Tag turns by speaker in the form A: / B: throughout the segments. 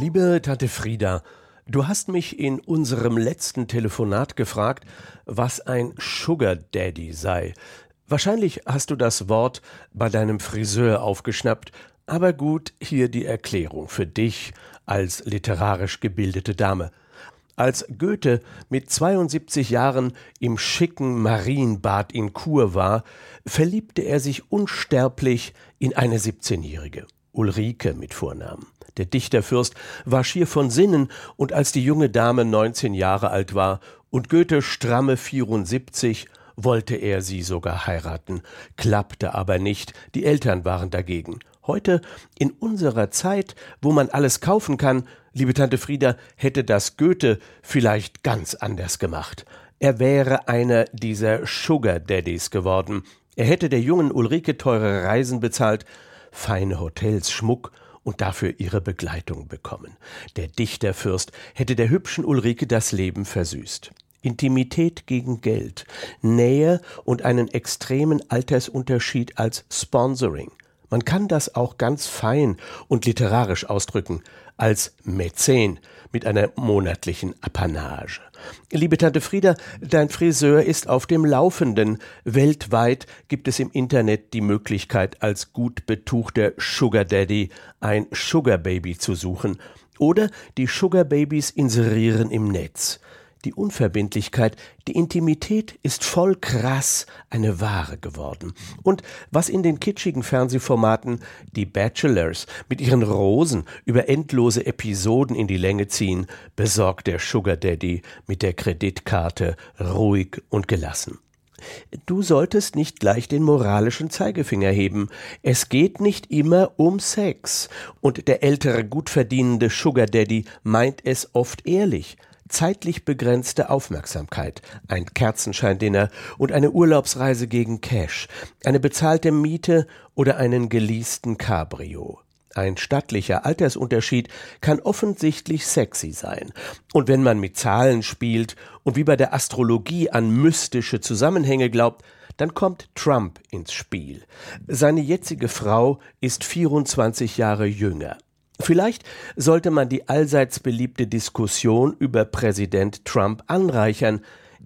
A: Liebe Tante Frieda, du hast mich in unserem letzten Telefonat gefragt, was ein Sugar Daddy sei. Wahrscheinlich hast du das Wort bei deinem Friseur aufgeschnappt, aber gut, hier die Erklärung für dich als literarisch gebildete Dame. Als Goethe mit 72 Jahren im schicken Marienbad in Chur war, verliebte er sich unsterblich in eine 17-Jährige, Ulrike mit Vornamen. Der Dichterfürst war schier von Sinnen, und als die junge Dame 19 Jahre alt war und Goethe stramme 74, wollte er sie sogar heiraten, klappte aber nicht, die Eltern waren dagegen. Heute, in unserer Zeit, wo man alles kaufen kann, liebe Tante Frieda, hätte das Goethe vielleicht ganz anders gemacht. Er wäre einer dieser Sugar Daddies geworden. Er hätte der jungen Ulrike teure Reisen bezahlt, feine Hotels, Schmuck und dafür ihre Begleitung bekommen. Der Dichterfürst hätte der hübschen Ulrike das Leben versüßt. Intimität gegen Geld, Nähe und einen extremen Altersunterschied als Sponsoring. Man kann das auch ganz fein und literarisch ausdrücken, als Mäzen mit einer monatlichen Apanage. Liebe Tante Frieda, dein Friseur ist auf dem Laufenden. Weltweit gibt es im Internet die Möglichkeit, als gut betuchter Sugar Daddy ein Sugar Baby zu suchen. Oder die Sugar Babies inserieren im Netz. Die Unverbindlichkeit, die Intimität ist voll krass eine Ware geworden. Und was in den kitschigen Fernsehformaten die Bachelors mit ihren Rosen über endlose Episoden in die Länge ziehen, besorgt der Sugar Daddy mit der Kreditkarte ruhig und gelassen. Du solltest nicht gleich den moralischen Zeigefinger heben. Es geht nicht immer um Sex. Und der ältere, gut verdienende Sugar Daddy meint es oft ehrlich zeitlich begrenzte Aufmerksamkeit, ein Kerzenscheindinner und eine Urlaubsreise gegen Cash, eine bezahlte Miete oder einen geleasten Cabrio. Ein stattlicher Altersunterschied kann offensichtlich sexy sein. Und wenn man mit Zahlen spielt und wie bei der Astrologie an mystische Zusammenhänge glaubt, dann kommt Trump ins Spiel. Seine jetzige Frau ist 24 Jahre jünger. Vielleicht sollte man die allseits beliebte Diskussion über Präsident Trump anreichern.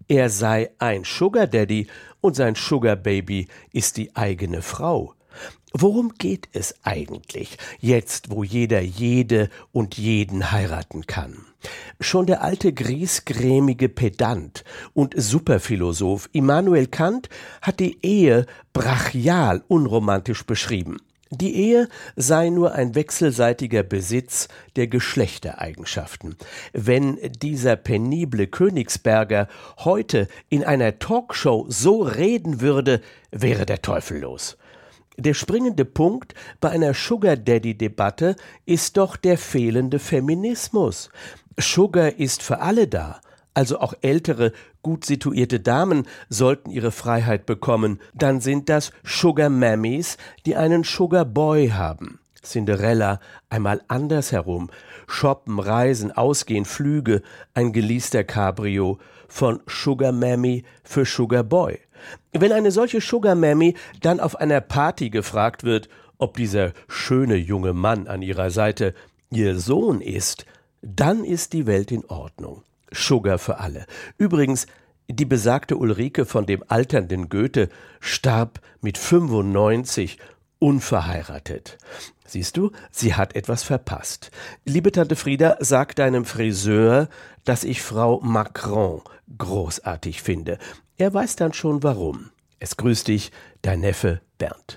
A: Er sei ein Sugar Daddy und sein Sugar Baby ist die eigene Frau. Worum geht es eigentlich, jetzt wo jeder jede und jeden heiraten kann? Schon der alte griesgrämige Pedant und Superphilosoph Immanuel Kant hat die Ehe brachial unromantisch beschrieben. Die Ehe sei nur ein wechselseitiger Besitz der Geschlechtereigenschaften. Wenn dieser penible Königsberger heute in einer Talkshow so reden würde, wäre der Teufel los. Der springende Punkt bei einer Sugar Daddy Debatte ist doch der fehlende Feminismus. Sugar ist für alle da also auch ältere, gut situierte Damen sollten ihre Freiheit bekommen, dann sind das Sugar Mammies, die einen Sugar Boy haben. Cinderella einmal andersherum. Shoppen, Reisen, Ausgehen, Flüge, ein geleaster Cabrio von Sugar Mammy für Sugar Boy. Wenn eine solche Sugar Mammy dann auf einer Party gefragt wird, ob dieser schöne junge Mann an ihrer Seite ihr Sohn ist, dann ist die Welt in Ordnung. Sugar für alle. Übrigens, die besagte Ulrike von dem alternden Goethe starb mit 95 unverheiratet. Siehst du, sie hat etwas verpasst. Liebe Tante Frieda, sag deinem Friseur, dass ich Frau Macron großartig finde. Er weiß dann schon warum. Es grüßt dich, dein Neffe Bernd.